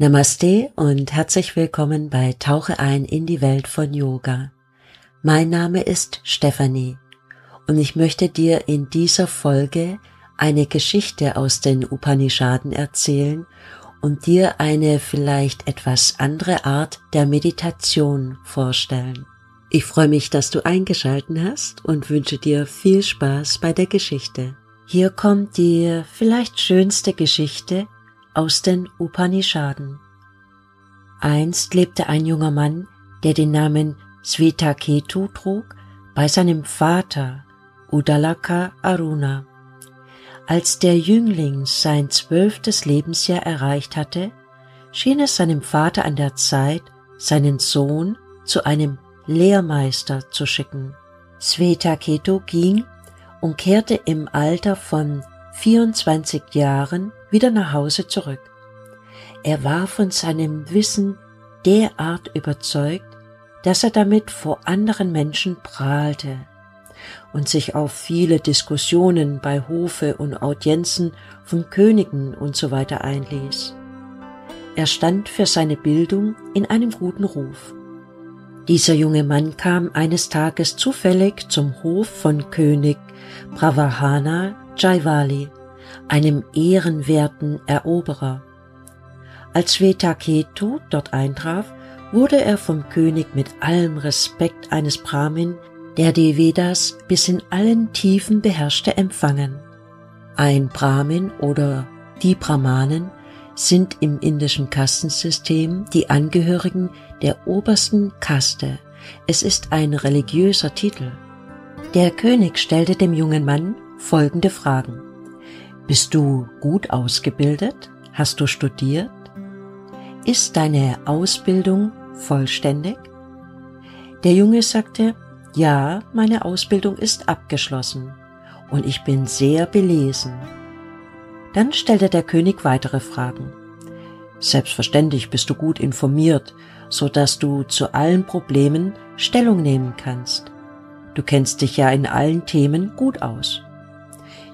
Namaste und herzlich willkommen bei Tauche ein in die Welt von Yoga. Mein Name ist Stephanie und ich möchte dir in dieser Folge eine Geschichte aus den Upanishaden erzählen und dir eine vielleicht etwas andere Art der Meditation vorstellen. Ich freue mich, dass du eingeschalten hast und wünsche dir viel Spaß bei der Geschichte. Hier kommt die vielleicht schönste Geschichte aus den Upanishaden. Einst lebte ein junger Mann, der den Namen Svetaketu trug, bei seinem Vater Udalaka Aruna. Als der Jüngling sein zwölftes Lebensjahr erreicht hatte, schien es seinem Vater an der Zeit, seinen Sohn zu einem Lehrmeister zu schicken. Svetaketu ging und kehrte im Alter von 24 Jahren wieder nach Hause zurück. Er war von seinem Wissen derart überzeugt, dass er damit vor anderen Menschen prahlte und sich auf viele Diskussionen bei Hofe und Audienzen von Königen usw. So einließ. Er stand für seine Bildung in einem guten Ruf. Dieser junge Mann kam eines Tages zufällig zum Hof von König Pravahana Jaiwali, einem ehrenwerten Eroberer. Als Vetaketu dort eintraf, wurde er vom König mit allem Respekt eines Brahmin, der die Vedas bis in allen Tiefen beherrschte, empfangen. Ein Brahmin oder die Brahmanen sind im indischen Kastensystem die Angehörigen der obersten Kaste. Es ist ein religiöser Titel. Der König stellte dem jungen Mann folgende Fragen. Bist du gut ausgebildet? Hast du studiert? Ist deine Ausbildung vollständig? Der Junge sagte, ja, meine Ausbildung ist abgeschlossen und ich bin sehr belesen. Dann stellte der König weitere Fragen. Selbstverständlich bist du gut informiert, so dass du zu allen Problemen Stellung nehmen kannst. Du kennst dich ja in allen Themen gut aus.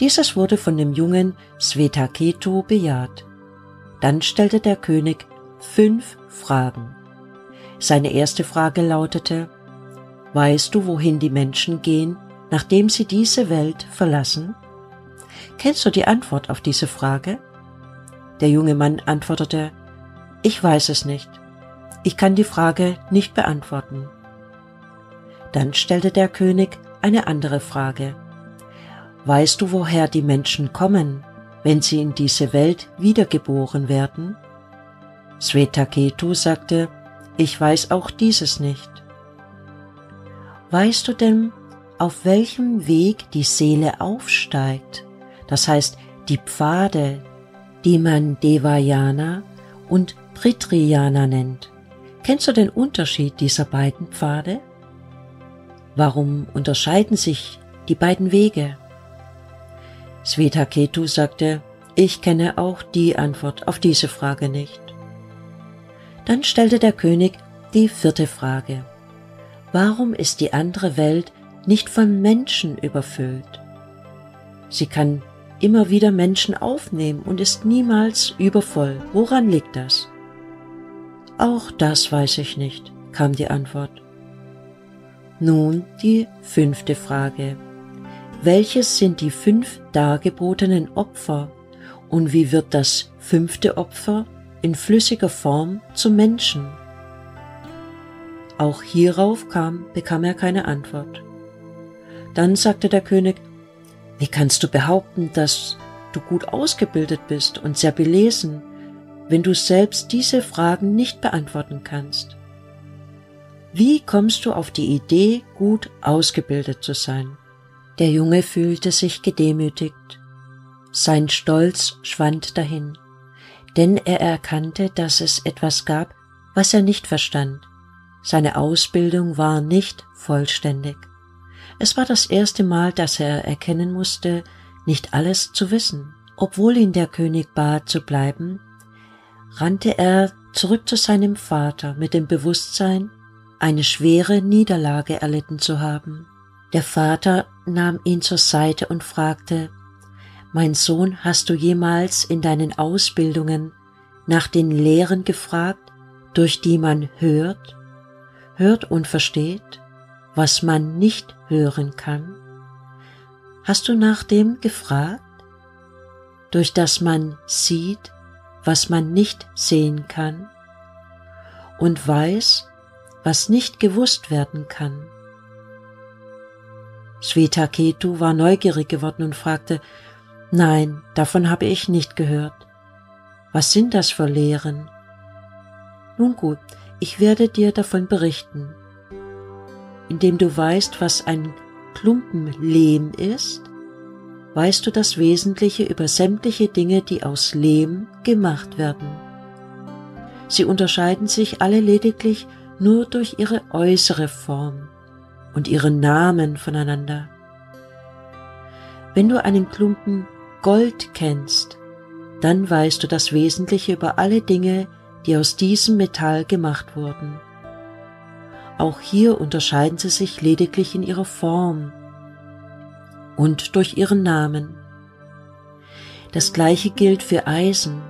Dieses wurde von dem jungen Svetaketu bejaht. Dann stellte der König fünf Fragen. Seine erste Frage lautete, Weißt du, wohin die Menschen gehen, nachdem sie diese Welt verlassen? Kennst du die Antwort auf diese Frage? Der junge Mann antwortete, Ich weiß es nicht. Ich kann die Frage nicht beantworten. Dann stellte der König eine andere Frage. Weißt du, woher die Menschen kommen, wenn sie in diese Welt wiedergeboren werden? Svetaketu sagte, ich weiß auch dieses nicht. Weißt du denn, auf welchem Weg die Seele aufsteigt? Das heißt, die Pfade, die man Devayana und Pritriyana nennt. Kennst du den Unterschied dieser beiden Pfade? Warum unterscheiden sich die beiden Wege? Svetaketu sagte, ich kenne auch die Antwort auf diese Frage nicht. Dann stellte der König die vierte Frage. Warum ist die andere Welt nicht von Menschen überfüllt? Sie kann immer wieder Menschen aufnehmen und ist niemals übervoll. Woran liegt das? Auch das weiß ich nicht, kam die Antwort. Nun die fünfte Frage. Welches sind die fünf dargebotenen Opfer und wie wird das fünfte Opfer in flüssiger Form zum Menschen? Auch hierauf kam, bekam er keine Antwort. Dann sagte der König, wie kannst du behaupten, dass du gut ausgebildet bist und sehr belesen, wenn du selbst diese Fragen nicht beantworten kannst? Wie kommst du auf die Idee, gut ausgebildet zu sein? Der Junge fühlte sich gedemütigt. Sein Stolz schwand dahin, denn er erkannte, dass es etwas gab, was er nicht verstand. Seine Ausbildung war nicht vollständig. Es war das erste Mal, dass er erkennen musste, nicht alles zu wissen. Obwohl ihn der König bat zu bleiben, rannte er zurück zu seinem Vater mit dem Bewusstsein, eine schwere Niederlage erlitten zu haben. Der Vater nahm ihn zur Seite und fragte, Mein Sohn, hast du jemals in deinen Ausbildungen nach den Lehren gefragt, durch die man hört, hört und versteht, was man nicht hören kann? Hast du nach dem gefragt, durch das man sieht, was man nicht sehen kann und weiß, was nicht gewusst werden kann? Svetaketu war neugierig geworden und fragte, Nein, davon habe ich nicht gehört. Was sind das für Lehren? Nun gut, ich werde dir davon berichten. Indem du weißt, was ein Klumpen Lehm ist, weißt du das Wesentliche über sämtliche Dinge, die aus Lehm gemacht werden. Sie unterscheiden sich alle lediglich nur durch ihre äußere Form und ihren Namen voneinander. Wenn du einen Klumpen Gold kennst, dann weißt du das Wesentliche über alle Dinge, die aus diesem Metall gemacht wurden. Auch hier unterscheiden sie sich lediglich in ihrer Form und durch ihren Namen. Das gleiche gilt für Eisen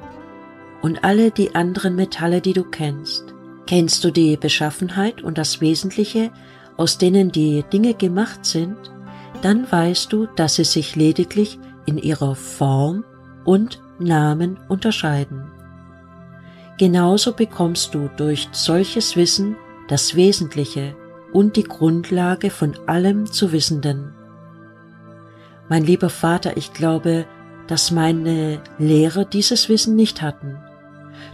und alle die anderen Metalle, die du kennst. Kennst du die Beschaffenheit und das Wesentliche, aus denen die Dinge gemacht sind, dann weißt du, dass sie sich lediglich in ihrer Form und Namen unterscheiden. Genauso bekommst du durch solches Wissen das Wesentliche und die Grundlage von allem zu Wissenden. Mein lieber Vater, ich glaube, dass meine Lehrer dieses Wissen nicht hatten,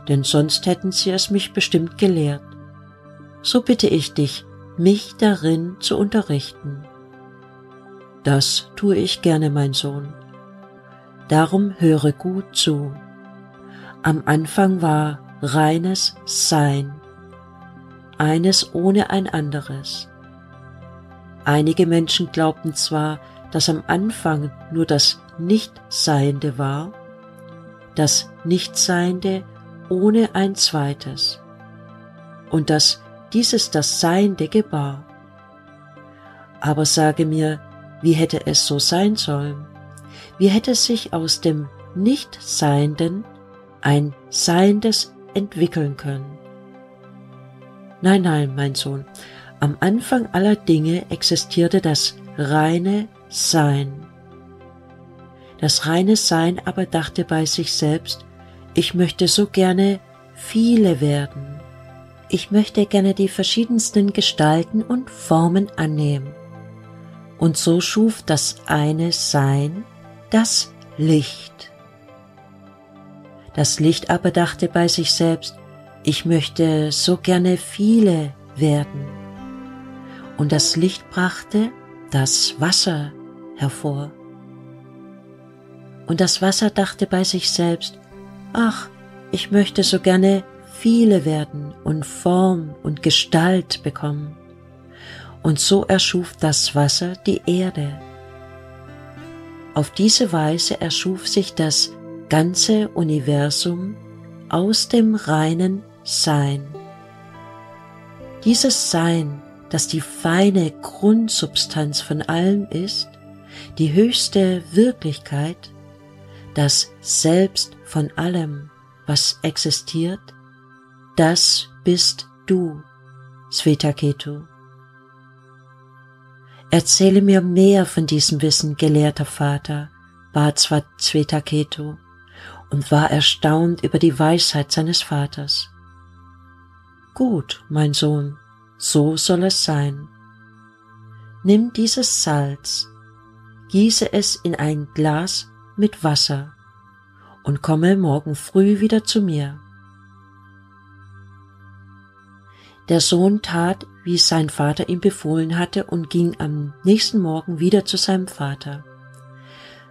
denn sonst hätten sie es mich bestimmt gelehrt. So bitte ich dich, mich darin zu unterrichten. Das tue ich gerne, mein Sohn. Darum höre gut zu. Am Anfang war reines Sein, eines ohne ein anderes. Einige Menschen glaubten zwar, dass am Anfang nur das Nichtseiende war, das Nichtseiende ohne ein zweites, und dass dieses das Seiende gebar. Aber sage mir, wie hätte es so sein sollen? Wie hätte sich aus dem Nichtseienden ein Seiendes entwickeln können? Nein, nein, mein Sohn, am Anfang aller Dinge existierte das reine Sein. Das reine Sein aber dachte bei sich selbst, ich möchte so gerne viele werden. Ich möchte gerne die verschiedensten Gestalten und Formen annehmen. Und so schuf das eine Sein das Licht. Das Licht aber dachte bei sich selbst, ich möchte so gerne viele werden. Und das Licht brachte das Wasser hervor. Und das Wasser dachte bei sich selbst, ach, ich möchte so gerne viele werden und Form und Gestalt bekommen. Und so erschuf das Wasser die Erde. Auf diese Weise erschuf sich das ganze Universum aus dem reinen Sein. Dieses Sein, das die feine Grundsubstanz von allem ist, die höchste Wirklichkeit, das Selbst von allem, was existiert, das bist du, Svetaketu. Erzähle mir mehr von diesem Wissen, gelehrter Vater, bat Svetaketu und war erstaunt über die Weisheit seines Vaters. Gut, mein Sohn, so soll es sein. Nimm dieses Salz, gieße es in ein Glas mit Wasser und komme morgen früh wieder zu mir. Der Sohn tat, wie sein Vater ihm befohlen hatte, und ging am nächsten Morgen wieder zu seinem Vater.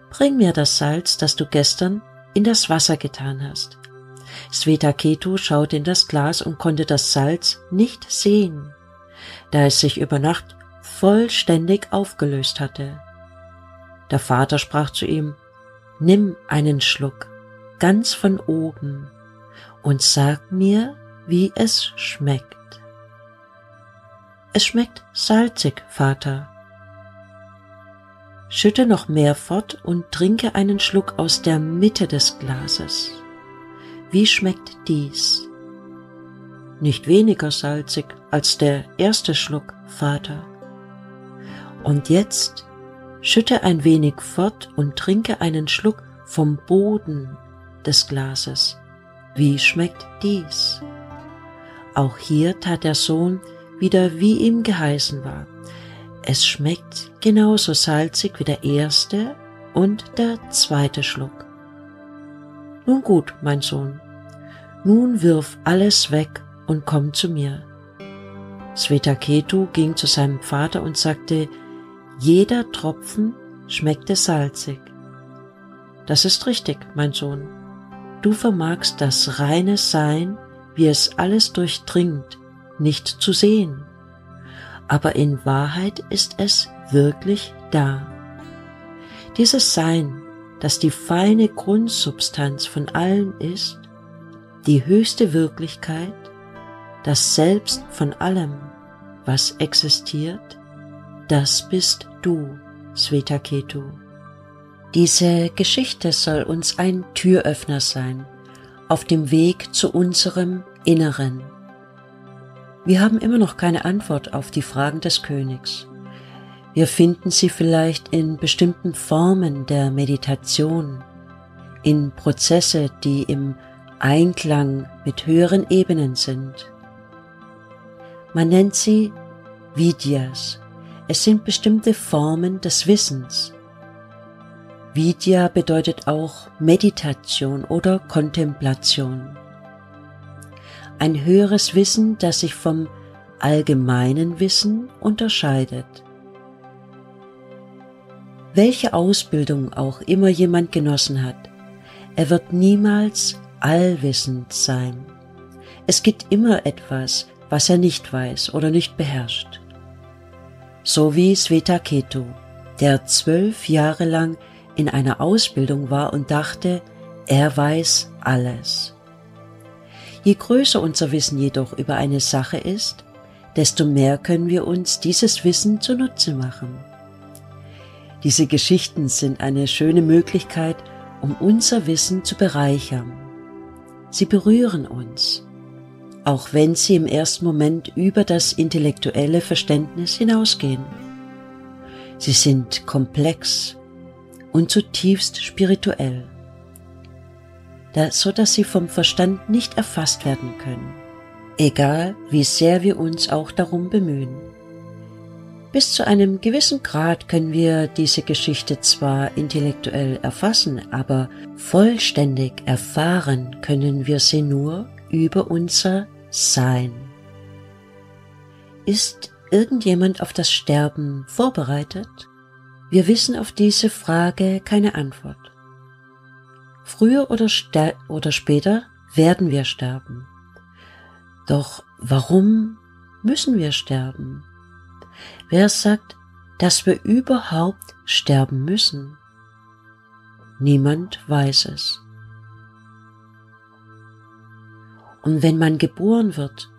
Bring mir das Salz, das du gestern in das Wasser getan hast. Svetaketu schaute in das Glas und konnte das Salz nicht sehen, da es sich über Nacht vollständig aufgelöst hatte. Der Vater sprach zu ihm, Nimm einen Schluck, ganz von oben, und sag mir, wie es schmeckt. Es schmeckt salzig, Vater. Schütte noch mehr fort und trinke einen Schluck aus der Mitte des Glases. wie schmeckt dies? Nicht weniger salzig als der erste Schluck, Vater. Und jetzt schütte ein wenig fort und trinke einen Schluck vom Boden des Glases. Wie schmeckt dies? Auch hier tat der Sohn wieder wie ihm geheißen war. Es schmeckt genauso salzig wie der erste und der zweite Schluck. Nun gut, mein Sohn, nun wirf alles weg und komm zu mir. Svetaketu ging zu seinem Vater und sagte, jeder Tropfen schmeckte salzig. Das ist richtig, mein Sohn. Du vermagst das reine Sein, wie es alles durchdringt, nicht zu sehen. Aber in Wahrheit ist es wirklich da. Dieses Sein, das die feine Grundsubstanz von allen ist, die höchste Wirklichkeit, das Selbst von allem, was existiert, das bist du, Svetaketu. Diese Geschichte soll uns ein Türöffner sein auf dem Weg zu unserem Inneren. Wir haben immer noch keine Antwort auf die Fragen des Königs. Wir finden sie vielleicht in bestimmten Formen der Meditation, in Prozesse, die im Einklang mit höheren Ebenen sind. Man nennt sie Vidyas. Es sind bestimmte Formen des Wissens, Vidya bedeutet auch Meditation oder Kontemplation. Ein höheres Wissen, das sich vom allgemeinen Wissen unterscheidet. Welche Ausbildung auch immer jemand genossen hat, er wird niemals allwissend sein. Es gibt immer etwas, was er nicht weiß oder nicht beherrscht. So wie Svetaketu, der zwölf Jahre lang in einer Ausbildung war und dachte, er weiß alles. Je größer unser Wissen jedoch über eine Sache ist, desto mehr können wir uns dieses Wissen zunutze machen. Diese Geschichten sind eine schöne Möglichkeit, um unser Wissen zu bereichern. Sie berühren uns, auch wenn sie im ersten Moment über das intellektuelle Verständnis hinausgehen. Sie sind komplex und zutiefst spirituell, so dass sie vom Verstand nicht erfasst werden können, egal wie sehr wir uns auch darum bemühen. Bis zu einem gewissen Grad können wir diese Geschichte zwar intellektuell erfassen, aber vollständig erfahren können wir sie nur über unser Sein. Ist irgendjemand auf das Sterben vorbereitet? Wir wissen auf diese Frage keine Antwort. Früher oder, oder später werden wir sterben. Doch warum müssen wir sterben? Wer sagt, dass wir überhaupt sterben müssen? Niemand weiß es. Und wenn man geboren wird,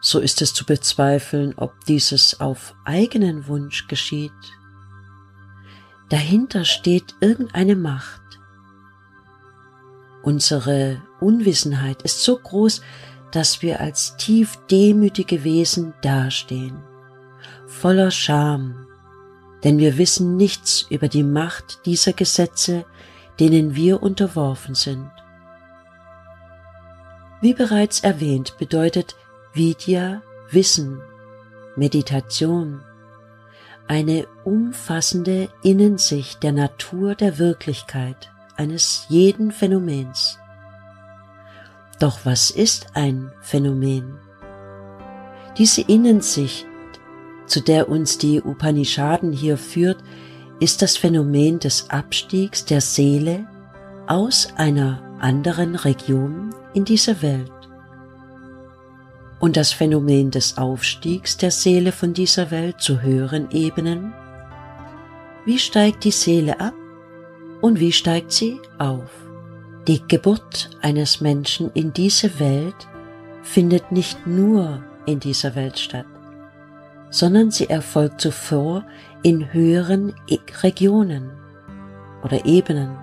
so ist es zu bezweifeln, ob dieses auf eigenen Wunsch geschieht dahinter steht irgendeine Macht. Unsere Unwissenheit ist so groß, dass wir als tief demütige Wesen dastehen, voller Scham, denn wir wissen nichts über die Macht dieser Gesetze, denen wir unterworfen sind. Wie bereits erwähnt, bedeutet Vidya Wissen, Meditation, eine umfassende Innensicht der Natur der Wirklichkeit eines jeden Phänomens. Doch was ist ein Phänomen? Diese Innensicht, zu der uns die Upanishaden hier führt, ist das Phänomen des Abstiegs der Seele aus einer anderen Region in diese Welt und das Phänomen des Aufstiegs der Seele von dieser Welt zu höheren Ebenen? Wie steigt die Seele ab und wie steigt sie auf? Die Geburt eines Menschen in diese Welt findet nicht nur in dieser Welt statt, sondern sie erfolgt zuvor in höheren Regionen oder Ebenen.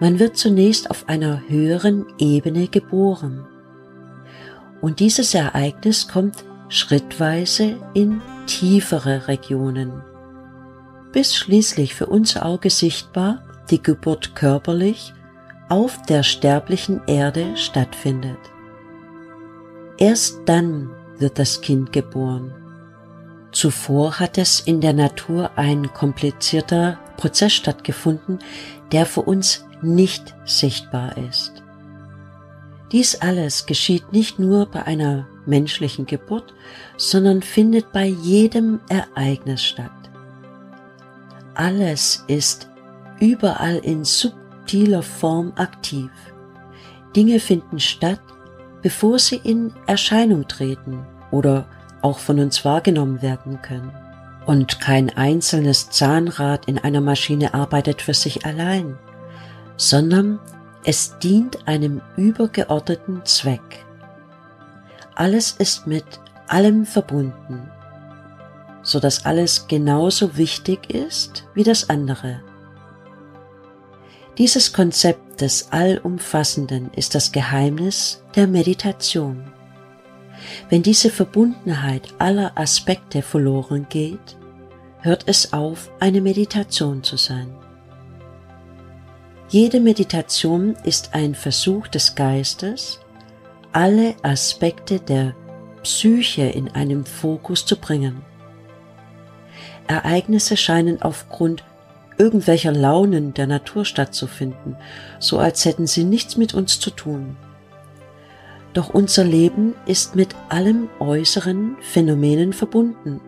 Man wird zunächst auf einer höheren Ebene geboren. Und dieses Ereignis kommt schrittweise in tiefere Regionen, bis schließlich für unser Auge sichtbar die Geburt körperlich auf der sterblichen Erde stattfindet. Erst dann wird das Kind geboren. Zuvor hat es in der Natur ein komplizierter Prozess stattgefunden, der für uns nicht sichtbar ist. Dies alles geschieht nicht nur bei einer menschlichen Geburt, sondern findet bei jedem Ereignis statt. Alles ist überall in subtiler Form aktiv. Dinge finden statt, bevor sie in Erscheinung treten oder auch von uns wahrgenommen werden können. Und kein einzelnes Zahnrad in einer Maschine arbeitet für sich allein, sondern es dient einem übergeordneten Zweck. Alles ist mit allem verbunden, so dass alles genauso wichtig ist wie das andere. Dieses Konzept des Allumfassenden ist das Geheimnis der Meditation. Wenn diese Verbundenheit aller Aspekte verloren geht, hört es auf, eine Meditation zu sein. Jede Meditation ist ein Versuch des Geistes, alle Aspekte der Psyche in einem Fokus zu bringen. Ereignisse scheinen aufgrund irgendwelcher Launen der Natur stattzufinden, so als hätten sie nichts mit uns zu tun. Doch unser Leben ist mit allem äußeren Phänomenen verbunden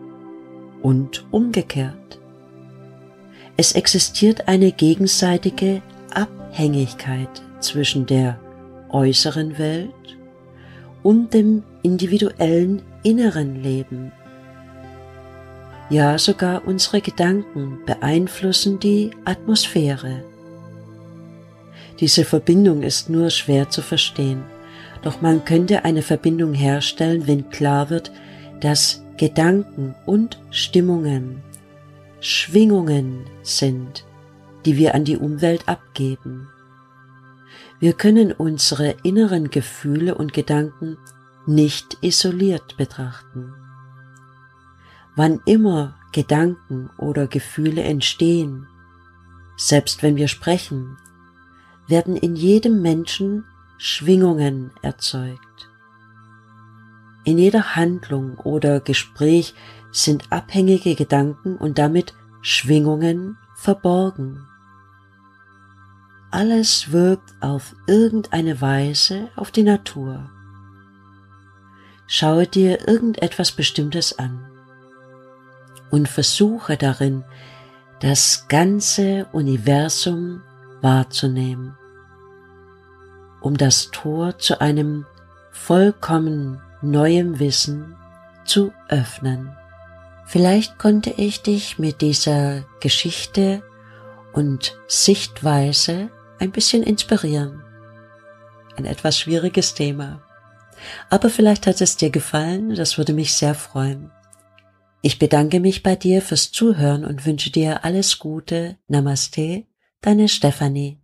und umgekehrt. Es existiert eine gegenseitige Abhängigkeit zwischen der äußeren Welt und dem individuellen inneren Leben. Ja, sogar unsere Gedanken beeinflussen die Atmosphäre. Diese Verbindung ist nur schwer zu verstehen, doch man könnte eine Verbindung herstellen, wenn klar wird, dass Gedanken und Stimmungen Schwingungen sind, die wir an die Umwelt abgeben. Wir können unsere inneren Gefühle und Gedanken nicht isoliert betrachten. Wann immer Gedanken oder Gefühle entstehen, selbst wenn wir sprechen, werden in jedem Menschen Schwingungen erzeugt. In jeder Handlung oder Gespräch sind abhängige Gedanken und damit Schwingungen verborgen. Alles wirkt auf irgendeine Weise auf die Natur. Schaue dir irgendetwas Bestimmtes an und versuche darin, das ganze Universum wahrzunehmen um das Tor zu einem vollkommen neuem Wissen zu öffnen. Vielleicht konnte ich dich mit dieser Geschichte und Sichtweise ein bisschen inspirieren. Ein etwas schwieriges Thema. Aber vielleicht hat es dir gefallen, das würde mich sehr freuen. Ich bedanke mich bei dir fürs Zuhören und wünsche dir alles Gute. Namaste, deine Stefanie.